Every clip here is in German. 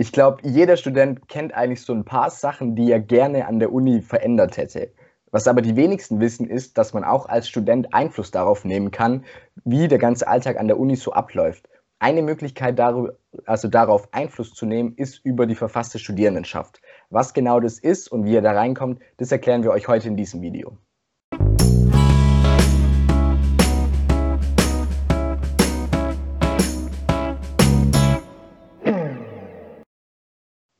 Ich glaube, jeder Student kennt eigentlich so ein paar Sachen, die er gerne an der Uni verändert hätte. Was aber die wenigsten wissen, ist, dass man auch als Student Einfluss darauf nehmen kann, wie der ganze Alltag an der Uni so abläuft. Eine Möglichkeit, also darauf Einfluss zu nehmen, ist über die verfasste Studierendenschaft. Was genau das ist und wie ihr da reinkommt, das erklären wir euch heute in diesem Video.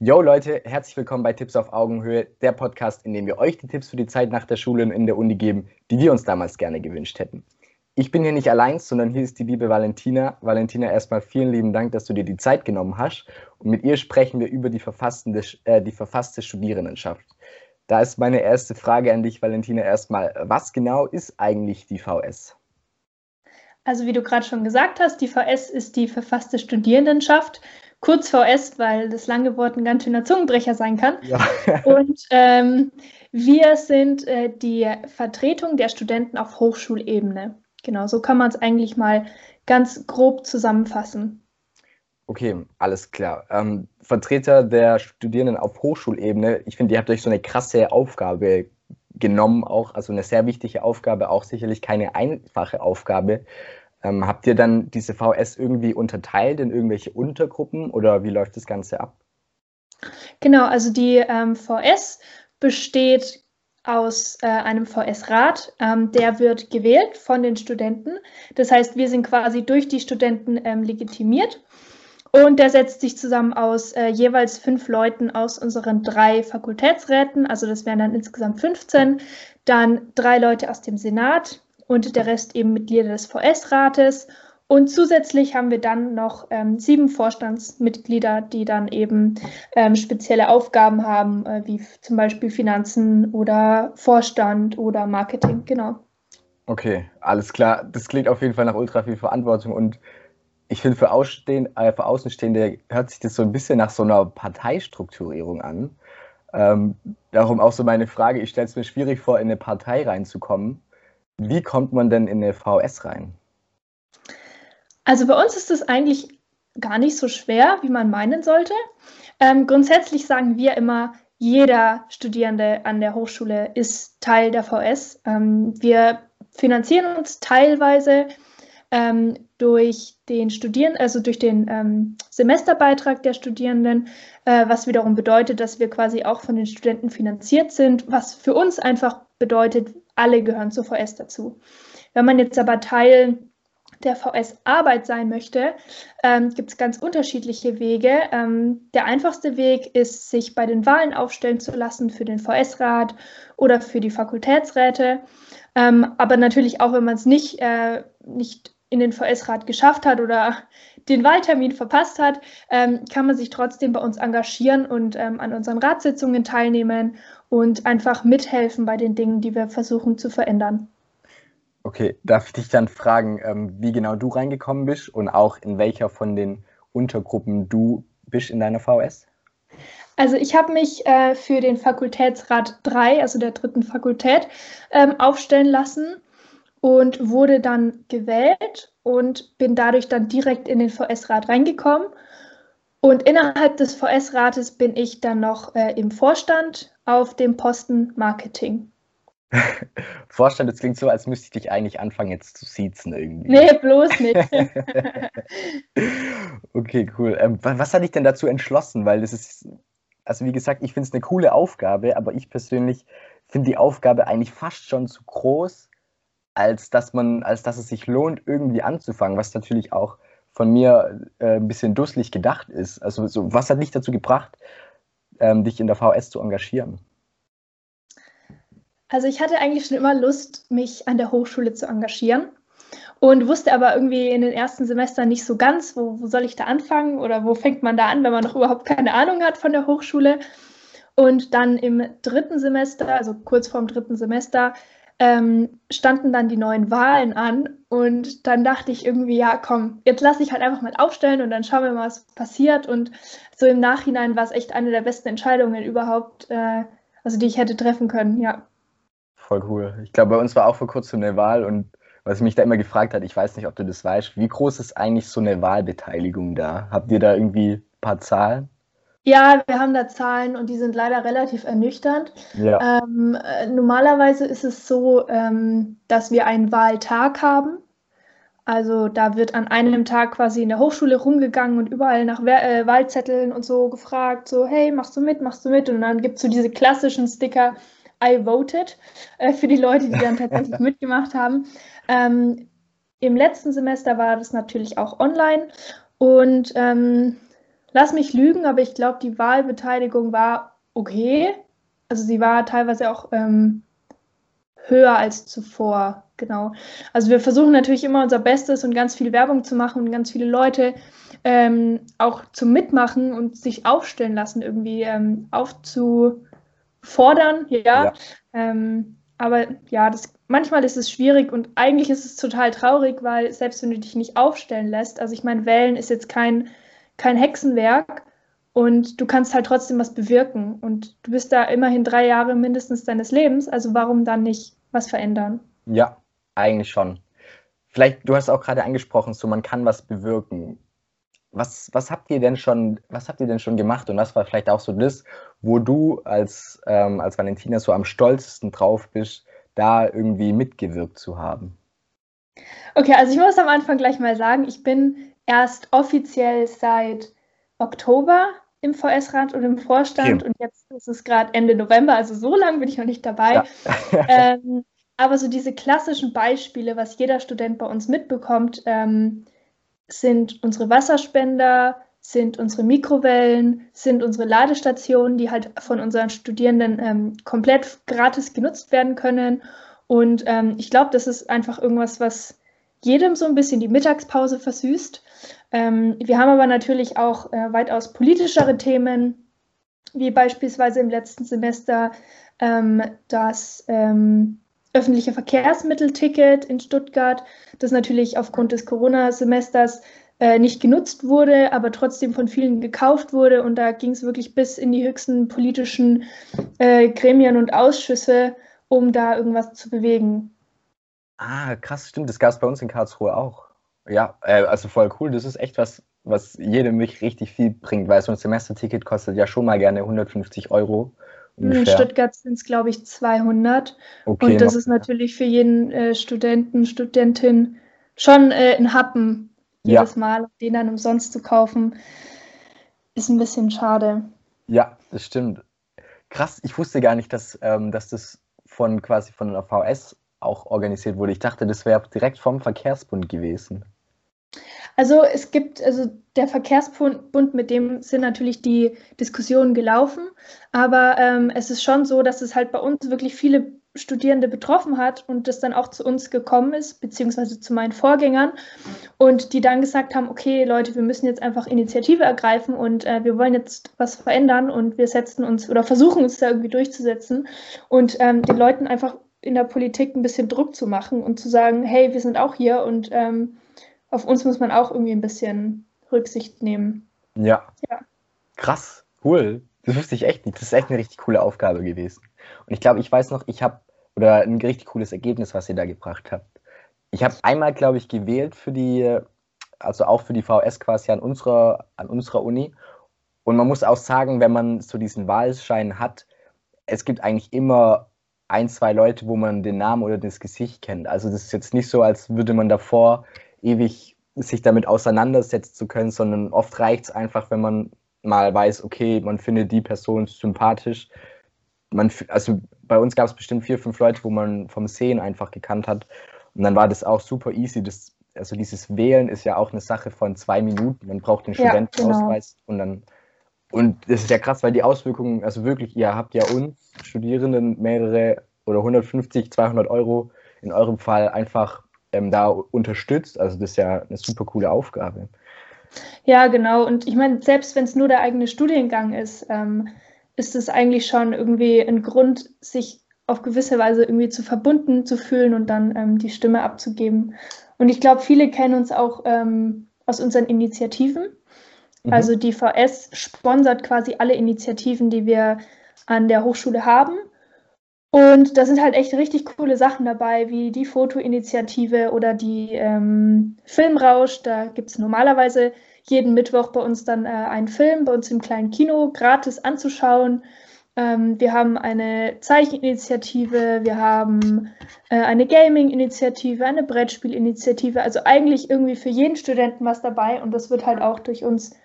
Yo Leute, herzlich willkommen bei Tipps auf Augenhöhe, der Podcast, in dem wir euch die Tipps für die Zeit nach der Schule und in der Uni geben, die wir uns damals gerne gewünscht hätten. Ich bin hier nicht allein, sondern hier ist die liebe Valentina. Valentina, erstmal vielen lieben Dank, dass du dir die Zeit genommen hast. Und mit ihr sprechen wir über die, äh, die verfasste Studierendenschaft. Da ist meine erste Frage an dich, Valentina, erstmal. Was genau ist eigentlich die VS? Also wie du gerade schon gesagt hast, die VS ist die verfasste Studierendenschaft kurz VS, weil das lange Wort ein ganz schöner Zungenbrecher sein kann. Ja. Und ähm, wir sind äh, die Vertretung der Studenten auf Hochschulebene. Genau, so kann man es eigentlich mal ganz grob zusammenfassen. Okay, alles klar. Ähm, Vertreter der Studierenden auf Hochschulebene, ich finde, ihr habt euch so eine krasse Aufgabe genommen, auch, also eine sehr wichtige Aufgabe, auch sicherlich keine einfache Aufgabe. Ähm, habt ihr dann diese VS irgendwie unterteilt in irgendwelche Untergruppen oder wie läuft das Ganze ab? Genau, also die ähm, VS besteht aus äh, einem VS-Rat. Ähm, der wird gewählt von den Studenten. Das heißt, wir sind quasi durch die Studenten ähm, legitimiert. Und der setzt sich zusammen aus äh, jeweils fünf Leuten aus unseren drei Fakultätsräten. Also das wären dann insgesamt 15. Dann drei Leute aus dem Senat, und der Rest eben Mitglieder des VS-Rates. Und zusätzlich haben wir dann noch ähm, sieben Vorstandsmitglieder, die dann eben ähm, spezielle Aufgaben haben, äh, wie zum Beispiel Finanzen oder Vorstand oder Marketing, genau. Okay, alles klar. Das klingt auf jeden Fall nach ultra viel Verantwortung und ich finde, für, äh, für Außenstehende hört sich das so ein bisschen nach so einer Parteistrukturierung an. Ähm, darum auch so meine Frage, ich stelle es mir schwierig vor, in eine Partei reinzukommen. Wie kommt man denn in eine VS rein? Also bei uns ist es eigentlich gar nicht so schwer, wie man meinen sollte. Ähm, grundsätzlich sagen wir immer, jeder Studierende an der Hochschule ist Teil der VS. Ähm, wir finanzieren uns teilweise ähm, durch den Studierenden, also durch den ähm, Semesterbeitrag der Studierenden, äh, was wiederum bedeutet, dass wir quasi auch von den Studenten finanziert sind, was für uns einfach bedeutet, alle gehören zur VS dazu. Wenn man jetzt aber Teil der VS-Arbeit sein möchte, ähm, gibt es ganz unterschiedliche Wege. Ähm, der einfachste Weg ist, sich bei den Wahlen aufstellen zu lassen für den VS-Rat oder für die Fakultätsräte. Ähm, aber natürlich auch, wenn man es nicht, äh, nicht in den VS-Rat geschafft hat oder den Wahltermin verpasst hat, ähm, kann man sich trotzdem bei uns engagieren und ähm, an unseren Ratssitzungen teilnehmen und einfach mithelfen bei den Dingen, die wir versuchen zu verändern. Okay, darf ich dich dann fragen, ähm, wie genau du reingekommen bist und auch in welcher von den Untergruppen du bist in deiner VS? Also ich habe mich äh, für den Fakultätsrat 3, also der dritten Fakultät, ähm, aufstellen lassen und wurde dann gewählt und bin dadurch dann direkt in den VS-Rat reingekommen. Und innerhalb des VS-Rates bin ich dann noch äh, im Vorstand auf dem Posten Marketing. Vorstand, das klingt so, als müsste ich dich eigentlich anfangen jetzt zu siezen irgendwie. Nee, bloß nicht. okay, cool. Ähm, was hat dich denn dazu entschlossen? Weil das ist, also wie gesagt, ich finde es eine coole Aufgabe, aber ich persönlich finde die Aufgabe eigentlich fast schon zu groß, als dass man, als dass es sich lohnt, irgendwie anzufangen, was natürlich auch von mir äh, ein bisschen dusselig gedacht ist. Also so, was hat dich dazu gebracht, ähm, dich in der VS zu engagieren? Also ich hatte eigentlich schon immer Lust, mich an der Hochschule zu engagieren und wusste aber irgendwie in den ersten Semestern nicht so ganz, wo, wo soll ich da anfangen oder wo fängt man da an, wenn man noch überhaupt keine Ahnung hat von der Hochschule. Und dann im dritten Semester, also kurz vorm dritten Semester, ähm, standen dann die neuen Wahlen an und dann dachte ich irgendwie, ja, komm, jetzt lasse ich halt einfach mal aufstellen und dann schauen wir mal, was passiert. Und so im Nachhinein war es echt eine der besten Entscheidungen überhaupt, äh, also die ich hätte treffen können, ja. Voll cool. Ich glaube, bei uns war auch vor kurzem eine Wahl und was mich da immer gefragt hat, ich weiß nicht, ob du das weißt, wie groß ist eigentlich so eine Wahlbeteiligung da? Habt ihr da irgendwie ein paar Zahlen? Ja, wir haben da Zahlen und die sind leider relativ ernüchternd. Ja. Ähm, äh, normalerweise ist es so, ähm, dass wir einen Wahltag haben. Also da wird an einem Tag quasi in der Hochschule rumgegangen und überall nach äh, Wahlzetteln und so gefragt, so hey, machst du mit, machst du mit? Und dann gibt es so diese klassischen Sticker, I voted, äh, für die Leute, die dann tatsächlich mitgemacht haben. Ähm, Im letzten Semester war das natürlich auch online und ähm, lass mich lügen, aber ich glaube, die Wahlbeteiligung war okay. Also sie war teilweise auch ähm, höher als zuvor, genau. Also wir versuchen natürlich immer unser Bestes und ganz viel Werbung zu machen und ganz viele Leute ähm, auch zum Mitmachen und sich aufstellen lassen, irgendwie ähm, aufzufordern, ja. ja. Ähm, aber ja, das, manchmal ist es schwierig und eigentlich ist es total traurig, weil selbst wenn du dich nicht aufstellen lässt, also ich meine, Wählen ist jetzt kein kein Hexenwerk und du kannst halt trotzdem was bewirken. Und du bist da immerhin drei Jahre mindestens deines Lebens, also warum dann nicht was verändern? Ja, eigentlich schon. Vielleicht, du hast auch gerade angesprochen, so man kann was bewirken. Was, was habt ihr denn schon, was habt ihr denn schon gemacht und was war vielleicht auch so das, wo du als, ähm, als Valentina so am stolzesten drauf bist, da irgendwie mitgewirkt zu haben? Okay, also ich muss am Anfang gleich mal sagen, ich bin erst offiziell seit Oktober im VS-Rat und im Vorstand okay. und jetzt ist es gerade Ende November, also so lange bin ich noch nicht dabei. Ja. ähm, aber so diese klassischen Beispiele, was jeder Student bei uns mitbekommt, ähm, sind unsere Wasserspender, sind unsere Mikrowellen, sind unsere Ladestationen, die halt von unseren Studierenden ähm, komplett gratis genutzt werden können. Und ähm, ich glaube, das ist einfach irgendwas, was jedem so ein bisschen die Mittagspause versüßt. Ähm, wir haben aber natürlich auch äh, weitaus politischere Themen, wie beispielsweise im letzten Semester ähm, das ähm, öffentliche Verkehrsmittelticket in Stuttgart, das natürlich aufgrund des Corona-Semesters äh, nicht genutzt wurde, aber trotzdem von vielen gekauft wurde. Und da ging es wirklich bis in die höchsten politischen äh, Gremien und Ausschüsse, um da irgendwas zu bewegen. Ah, krass, stimmt. Das gab es bei uns in Karlsruhe auch. Ja, äh, also voll cool. Das ist echt was, was jedem mich richtig viel bringt, weil so ein Semesterticket kostet ja schon mal gerne 150 Euro. Ungefähr. In Stuttgart sind es, glaube ich, 200. Okay, und das ist natürlich für jeden äh, Studenten, Studentin schon äh, ein Happen jedes ja. Mal. Den dann umsonst zu kaufen, ist ein bisschen schade. Ja, das stimmt. Krass, ich wusste gar nicht, dass, ähm, dass das von quasi von der VS auch organisiert wurde. Ich dachte, das wäre direkt vom Verkehrsbund gewesen. Also es gibt, also der Verkehrsbund, mit dem sind natürlich die Diskussionen gelaufen, aber ähm, es ist schon so, dass es halt bei uns wirklich viele Studierende betroffen hat und das dann auch zu uns gekommen ist, beziehungsweise zu meinen Vorgängern und die dann gesagt haben, okay Leute, wir müssen jetzt einfach Initiative ergreifen und äh, wir wollen jetzt was verändern und wir setzen uns oder versuchen uns da irgendwie durchzusetzen und ähm, den Leuten einfach in der Politik ein bisschen Druck zu machen und zu sagen, hey, wir sind auch hier und ähm, auf uns muss man auch irgendwie ein bisschen Rücksicht nehmen. Ja. ja. Krass, cool. Das wusste ich echt nicht. Das ist echt eine richtig coole Aufgabe gewesen. Und ich glaube, ich weiß noch, ich habe, oder ein richtig cooles Ergebnis, was ihr da gebracht habt. Ich habe einmal, glaube ich, gewählt für die, also auch für die VS quasi an unserer, an unserer Uni. Und man muss auch sagen, wenn man so diesen Wahlschein hat, es gibt eigentlich immer ein, zwei Leute, wo man den Namen oder das Gesicht kennt. Also das ist jetzt nicht so, als würde man davor ewig sich damit auseinandersetzen zu können, sondern oft reicht es einfach, wenn man mal weiß, okay, man findet die Person sympathisch. Man, also bei uns gab es bestimmt vier, fünf Leute, wo man vom Sehen einfach gekannt hat. Und dann war das auch super easy. Das, also dieses Wählen ist ja auch eine Sache von zwei Minuten. Man braucht den Studentenausweis ja, genau. und dann und das ist ja krass, weil die Auswirkungen, also wirklich, ihr habt ja uns Studierenden mehrere oder 150, 200 Euro in eurem Fall einfach ähm, da unterstützt. Also das ist ja eine super coole Aufgabe. Ja, genau. Und ich meine, selbst wenn es nur der eigene Studiengang ist, ähm, ist es eigentlich schon irgendwie ein Grund, sich auf gewisse Weise irgendwie zu verbunden zu fühlen und dann ähm, die Stimme abzugeben. Und ich glaube, viele kennen uns auch ähm, aus unseren Initiativen. Mhm. Also die VS sponsert quasi alle Initiativen, die wir an der Hochschule haben. Und da sind halt echt richtig coole Sachen dabei, wie die Fotoinitiative oder die ähm, Filmrausch. Da gibt es normalerweise jeden Mittwoch bei uns dann äh, einen Film bei uns im kleinen Kino gratis anzuschauen. Ähm, wir haben eine Zeicheninitiative, wir haben äh, eine Gaming-Initiative, eine Brettspiel-Initiative. Also eigentlich irgendwie für jeden Studenten was dabei und das wird halt auch durch uns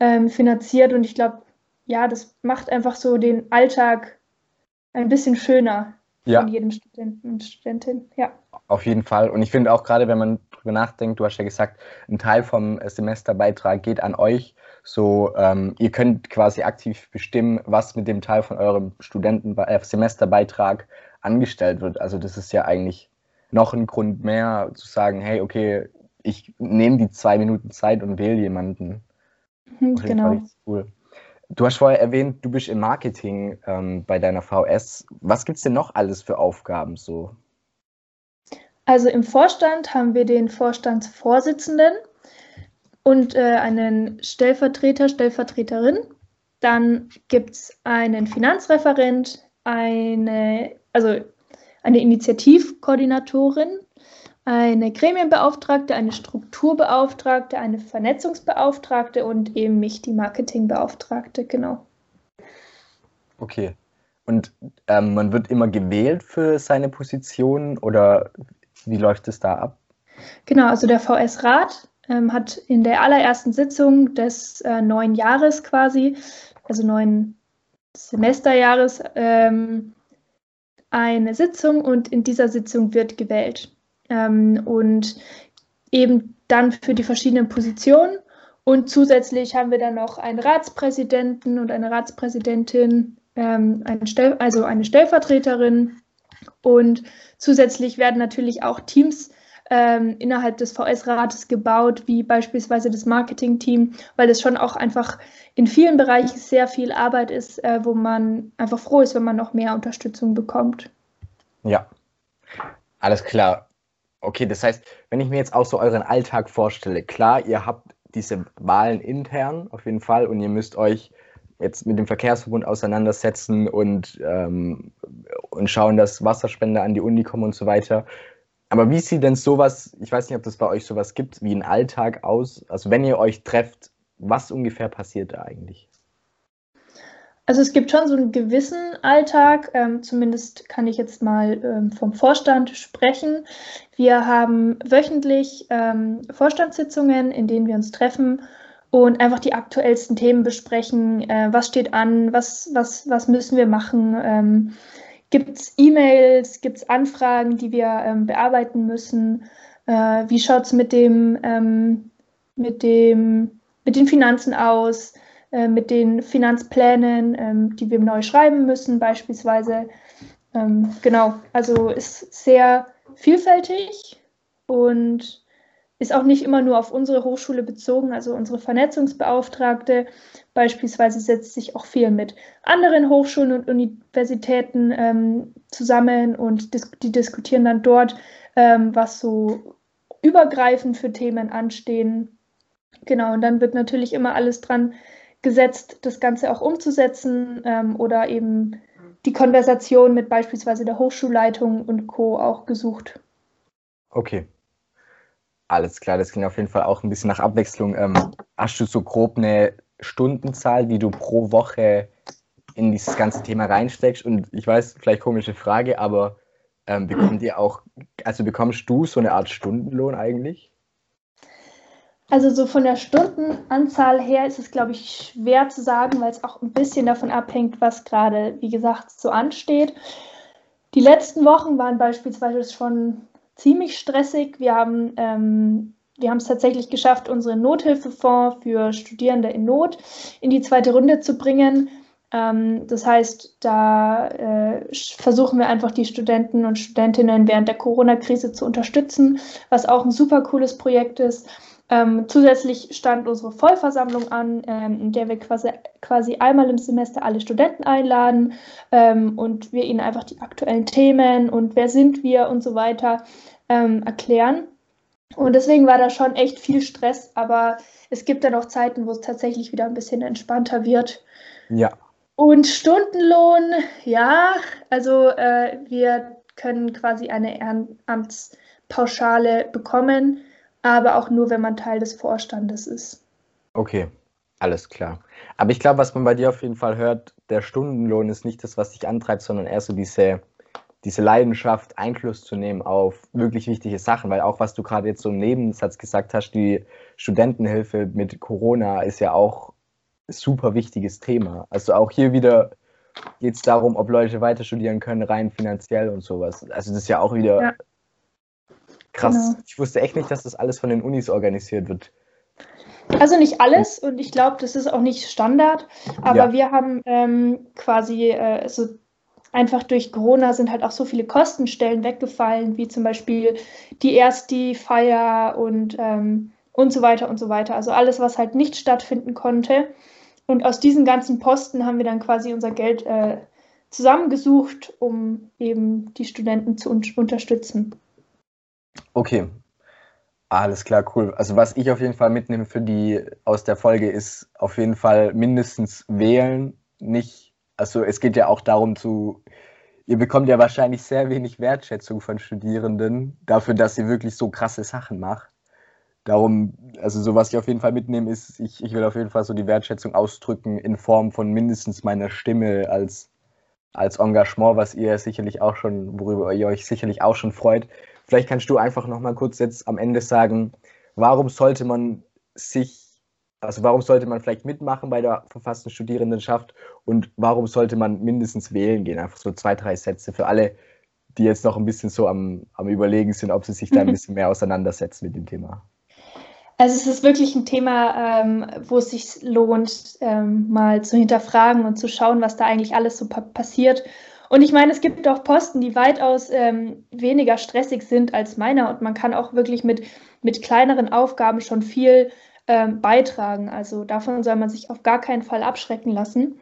ähm, finanziert. Und ich glaube, ja, das macht einfach so den Alltag ein bisschen schöner ja. von jedem Studenten und Studentin. Ja. Auf jeden Fall. Und ich finde auch gerade, wenn man drüber nachdenkt, du hast ja gesagt, ein Teil vom Semesterbeitrag geht an euch. So, ähm, ihr könnt quasi aktiv bestimmen, was mit dem Teil von eurem Studenten äh, Semesterbeitrag angestellt wird. Also das ist ja eigentlich noch ein Grund mehr zu sagen, hey, okay, ich nehme die zwei Minuten Zeit und wähle jemanden. Mhm, genau. Cool. Du hast vorher erwähnt, du bist im Marketing ähm, bei deiner VS. Was gibt es denn noch alles für Aufgaben so? Also im Vorstand haben wir den Vorstandsvorsitzenden und äh, einen Stellvertreter, Stellvertreterin. Dann gibt es einen Finanzreferent, eine, also eine Initiativkoordinatorin, eine Gremienbeauftragte, eine Strukturbeauftragte, eine Vernetzungsbeauftragte und eben mich, die Marketingbeauftragte, genau. Okay. Und ähm, man wird immer gewählt für seine Position oder wie läuft es da ab? Genau, also der VS-Rat ähm, hat in der allerersten Sitzung des äh, neuen Jahres quasi, also neuen Semesterjahres, ähm, eine Sitzung und in dieser Sitzung wird gewählt. Ähm, und eben dann für die verschiedenen Positionen. Und zusätzlich haben wir dann noch einen Ratspräsidenten und eine Ratspräsidentin, ähm, eine also eine Stellvertreterin. Und zusätzlich werden natürlich auch Teams ähm, innerhalb des VS-Rates gebaut, wie beispielsweise das Marketing-Team, weil es schon auch einfach in vielen Bereichen sehr viel Arbeit ist, äh, wo man einfach froh ist, wenn man noch mehr Unterstützung bekommt. Ja, alles klar. Okay, das heißt, wenn ich mir jetzt auch so euren Alltag vorstelle, klar, ihr habt diese Wahlen intern auf jeden Fall und ihr müsst euch jetzt mit dem Verkehrsverbund auseinandersetzen und, ähm, und schauen, dass Wasserspender an die Uni kommen und so weiter. Aber wie sieht denn sowas, ich weiß nicht, ob das bei euch sowas gibt, wie ein Alltag aus? Also wenn ihr euch trefft, was ungefähr passiert da eigentlich? Also es gibt schon so einen gewissen Alltag, ähm, zumindest kann ich jetzt mal ähm, vom Vorstand sprechen. Wir haben wöchentlich ähm, Vorstandssitzungen, in denen wir uns treffen und einfach die aktuellsten Themen besprechen. Äh, was steht an, was, was, was müssen wir machen? Ähm, gibt es E-Mails, gibt es Anfragen, die wir ähm, bearbeiten müssen? Äh, wie schaut es mit ähm, mit, mit den Finanzen aus? Äh, mit den Finanzplänen, ähm, die wir neu schreiben müssen, beispielsweise. Ähm, genau, also ist sehr vielfältig und ist auch nicht immer nur auf unsere Hochschule bezogen. Also unsere Vernetzungsbeauftragte beispielsweise setzt sich auch viel mit anderen Hochschulen und Universitäten ähm, zusammen und dis die diskutieren dann dort, ähm, was so übergreifend für Themen anstehen. Genau, und dann wird natürlich immer alles dran gesetzt, das Ganze auch umzusetzen ähm, oder eben die Konversation mit beispielsweise der Hochschulleitung und Co. auch gesucht. Okay. Alles klar, das klingt auf jeden Fall auch ein bisschen nach Abwechslung. Ähm, hast du so grob eine Stundenzahl, die du pro Woche in dieses ganze Thema reinsteckst? Und ich weiß, vielleicht komische Frage, aber ähm, bekommt ihr auch, also bekommst du so eine Art Stundenlohn eigentlich? Also so von der Stundenanzahl her ist es, glaube ich, schwer zu sagen, weil es auch ein bisschen davon abhängt, was gerade, wie gesagt, so ansteht. Die letzten Wochen waren beispielsweise schon ziemlich stressig. Wir haben ähm, wir haben es tatsächlich geschafft, unseren Nothilfefonds für Studierende in Not in die zweite Runde zu bringen. Ähm, das heißt, da äh, versuchen wir einfach die Studenten und Studentinnen während der Corona-Krise zu unterstützen, was auch ein super cooles Projekt ist. Ähm, zusätzlich stand unsere Vollversammlung an, ähm, in der wir quasi, quasi einmal im Semester alle Studenten einladen ähm, und wir ihnen einfach die aktuellen Themen und wer sind wir und so weiter ähm, erklären. Und deswegen war da schon echt viel Stress, aber es gibt dann auch Zeiten, wo es tatsächlich wieder ein bisschen entspannter wird. Ja. Und Stundenlohn, ja, also äh, wir können quasi eine Ehrenamtspauschale bekommen aber auch nur, wenn man Teil des Vorstandes ist. Okay, alles klar. Aber ich glaube, was man bei dir auf jeden Fall hört, der Stundenlohn ist nicht das, was dich antreibt, sondern eher so diese, diese Leidenschaft, Einfluss zu nehmen auf wirklich wichtige Sachen. Weil auch was du gerade jetzt so im Nebensatz gesagt hast, die Studentenhilfe mit Corona ist ja auch ein super wichtiges Thema. Also auch hier wieder geht es darum, ob Leute weiter studieren können, rein finanziell und sowas. Also das ist ja auch wieder ja. Krass. Genau. Ich wusste echt nicht, dass das alles von den Unis organisiert wird. Also nicht alles und ich glaube, das ist auch nicht Standard, aber ja. wir haben ähm, quasi äh, so einfach durch Corona sind halt auch so viele Kostenstellen weggefallen, wie zum Beispiel die erste Feier und, ähm, und so weiter und so weiter. Also alles, was halt nicht stattfinden konnte. Und aus diesen ganzen Posten haben wir dann quasi unser Geld äh, zusammengesucht, um eben die Studenten zu un unterstützen. Okay, alles klar, cool. Also was ich auf jeden Fall mitnehme für die aus der Folge ist auf jeden Fall mindestens wählen. Nicht, also es geht ja auch darum zu, ihr bekommt ja wahrscheinlich sehr wenig Wertschätzung von Studierenden dafür, dass ihr wirklich so krasse Sachen macht. Darum, also so was ich auf jeden Fall mitnehme, ist, ich, ich will auf jeden Fall so die Wertschätzung ausdrücken in Form von mindestens meiner Stimme als, als Engagement, was ihr sicherlich auch schon, worüber ihr euch sicherlich auch schon freut. Vielleicht kannst du einfach noch mal kurz jetzt am Ende sagen, warum sollte man sich, also warum sollte man vielleicht mitmachen bei der verfassten Studierendenschaft und warum sollte man mindestens wählen gehen? Einfach so zwei, drei Sätze für alle, die jetzt noch ein bisschen so am, am Überlegen sind, ob sie sich da ein bisschen mehr auseinandersetzen mit dem Thema. Also es ist wirklich ein Thema, ähm, wo es sich lohnt, ähm, mal zu hinterfragen und zu schauen, was da eigentlich alles so pa passiert und ich meine, es gibt auch Posten, die weitaus ähm, weniger stressig sind als meiner und man kann auch wirklich mit, mit kleineren Aufgaben schon viel ähm, beitragen. Also davon soll man sich auf gar keinen Fall abschrecken lassen.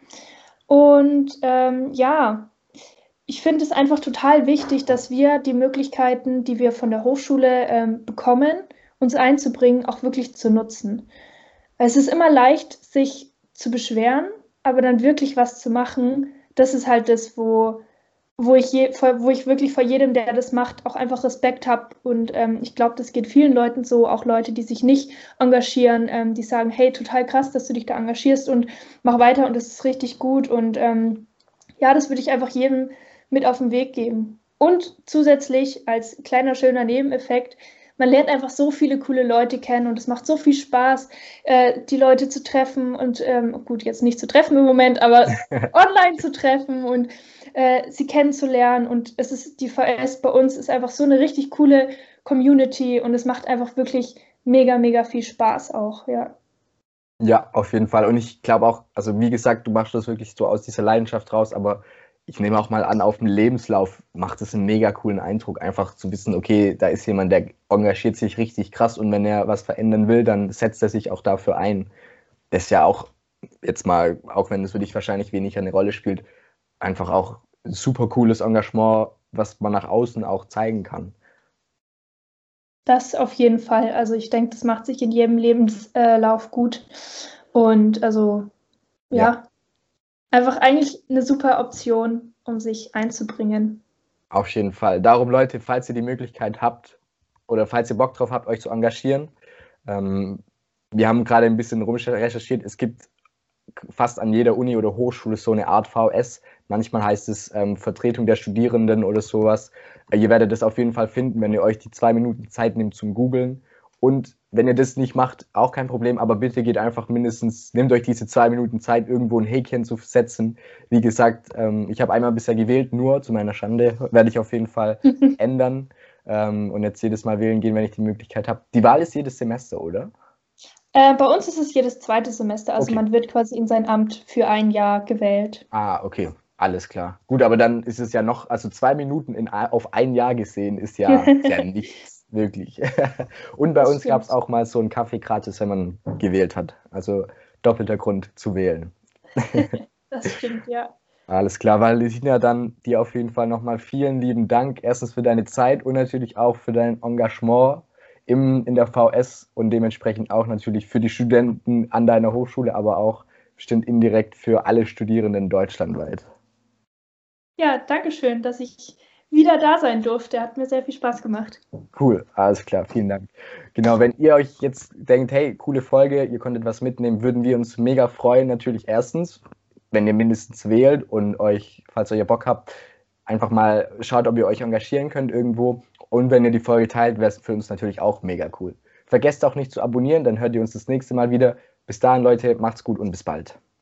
Und ähm, ja, ich finde es einfach total wichtig, dass wir die Möglichkeiten, die wir von der Hochschule ähm, bekommen, uns einzubringen, auch wirklich zu nutzen. Es ist immer leicht, sich zu beschweren, aber dann wirklich was zu machen, das ist halt das, wo, wo, ich, je, wo ich wirklich vor jedem, der das macht, auch einfach Respekt habe. Und ähm, ich glaube, das geht vielen Leuten so, auch Leute, die sich nicht engagieren, ähm, die sagen, hey, total krass, dass du dich da engagierst und mach weiter und das ist richtig gut. Und ähm, ja, das würde ich einfach jedem mit auf den Weg geben. Und zusätzlich als kleiner schöner Nebeneffekt, man lernt einfach so viele coole Leute kennen und es macht so viel Spaß, äh, die Leute zu treffen und ähm, gut, jetzt nicht zu treffen im Moment, aber online zu treffen und äh, sie kennenzulernen. Und es ist die VS bei uns ist einfach so eine richtig coole Community und es macht einfach wirklich mega, mega viel Spaß auch, ja. Ja, auf jeden Fall. Und ich glaube auch, also wie gesagt, du machst das wirklich so aus dieser Leidenschaft raus, aber ich nehme auch mal an, auf dem Lebenslauf macht es einen mega coolen Eindruck, einfach zu wissen, okay, da ist jemand, der engagiert sich richtig krass und wenn er was verändern will, dann setzt er sich auch dafür ein. Das ist ja auch jetzt mal, auch wenn es für dich wahrscheinlich weniger eine Rolle spielt, einfach auch ein super cooles Engagement, was man nach außen auch zeigen kann. Das auf jeden Fall. Also ich denke, das macht sich in jedem Lebenslauf gut. Und also ja, ja einfach eigentlich eine super Option, um sich einzubringen. Auf jeden Fall. Darum, Leute, falls ihr die Möglichkeit habt oder falls ihr Bock drauf habt, euch zu engagieren, ähm, wir haben gerade ein bisschen recherchiert, es gibt fast an jeder Uni oder Hochschule so eine Art VS. Manchmal heißt es ähm, Vertretung der Studierenden oder sowas. Äh, ihr werdet das auf jeden Fall finden, wenn ihr euch die zwei Minuten Zeit nehmt zum Googlen. Und wenn ihr das nicht macht, auch kein Problem, aber bitte geht einfach mindestens, nehmt euch diese zwei Minuten Zeit, irgendwo ein Häkchen zu setzen. Wie gesagt, ähm, ich habe einmal bisher gewählt, nur zu meiner Schande, werde ich auf jeden Fall ändern ähm, und jetzt jedes Mal wählen gehen, wenn ich die Möglichkeit habe. Die Wahl ist jedes Semester, oder? Äh, bei uns ist es jedes zweite Semester, also okay. man wird quasi in sein Amt für ein Jahr gewählt. Ah, okay. Alles klar. Gut, aber dann ist es ja noch, also zwei Minuten in, auf ein Jahr gesehen ist ja, ja nichts wirklich. Und bei das uns gab es auch mal so einen Kaffee gratis, wenn man gewählt hat. Also doppelter Grund zu wählen. das stimmt, ja. Alles klar, Valentina, dann dir auf jeden Fall nochmal vielen lieben Dank. Erstens für deine Zeit und natürlich auch für dein Engagement im, in der VS und dementsprechend auch natürlich für die Studenten an deiner Hochschule, aber auch bestimmt indirekt für alle Studierenden deutschlandweit. Ja, danke schön, dass ich wieder da sein durfte. Hat mir sehr viel Spaß gemacht. Cool, alles klar, vielen Dank. Genau, wenn ihr euch jetzt denkt, hey, coole Folge, ihr konntet was mitnehmen, würden wir uns mega freuen. Natürlich erstens, wenn ihr mindestens wählt und euch, falls ihr Bock habt, einfach mal schaut, ob ihr euch engagieren könnt irgendwo. Und wenn ihr die Folge teilt, wäre es für uns natürlich auch mega cool. Vergesst auch nicht zu abonnieren, dann hört ihr uns das nächste Mal wieder. Bis dahin, Leute, macht's gut und bis bald.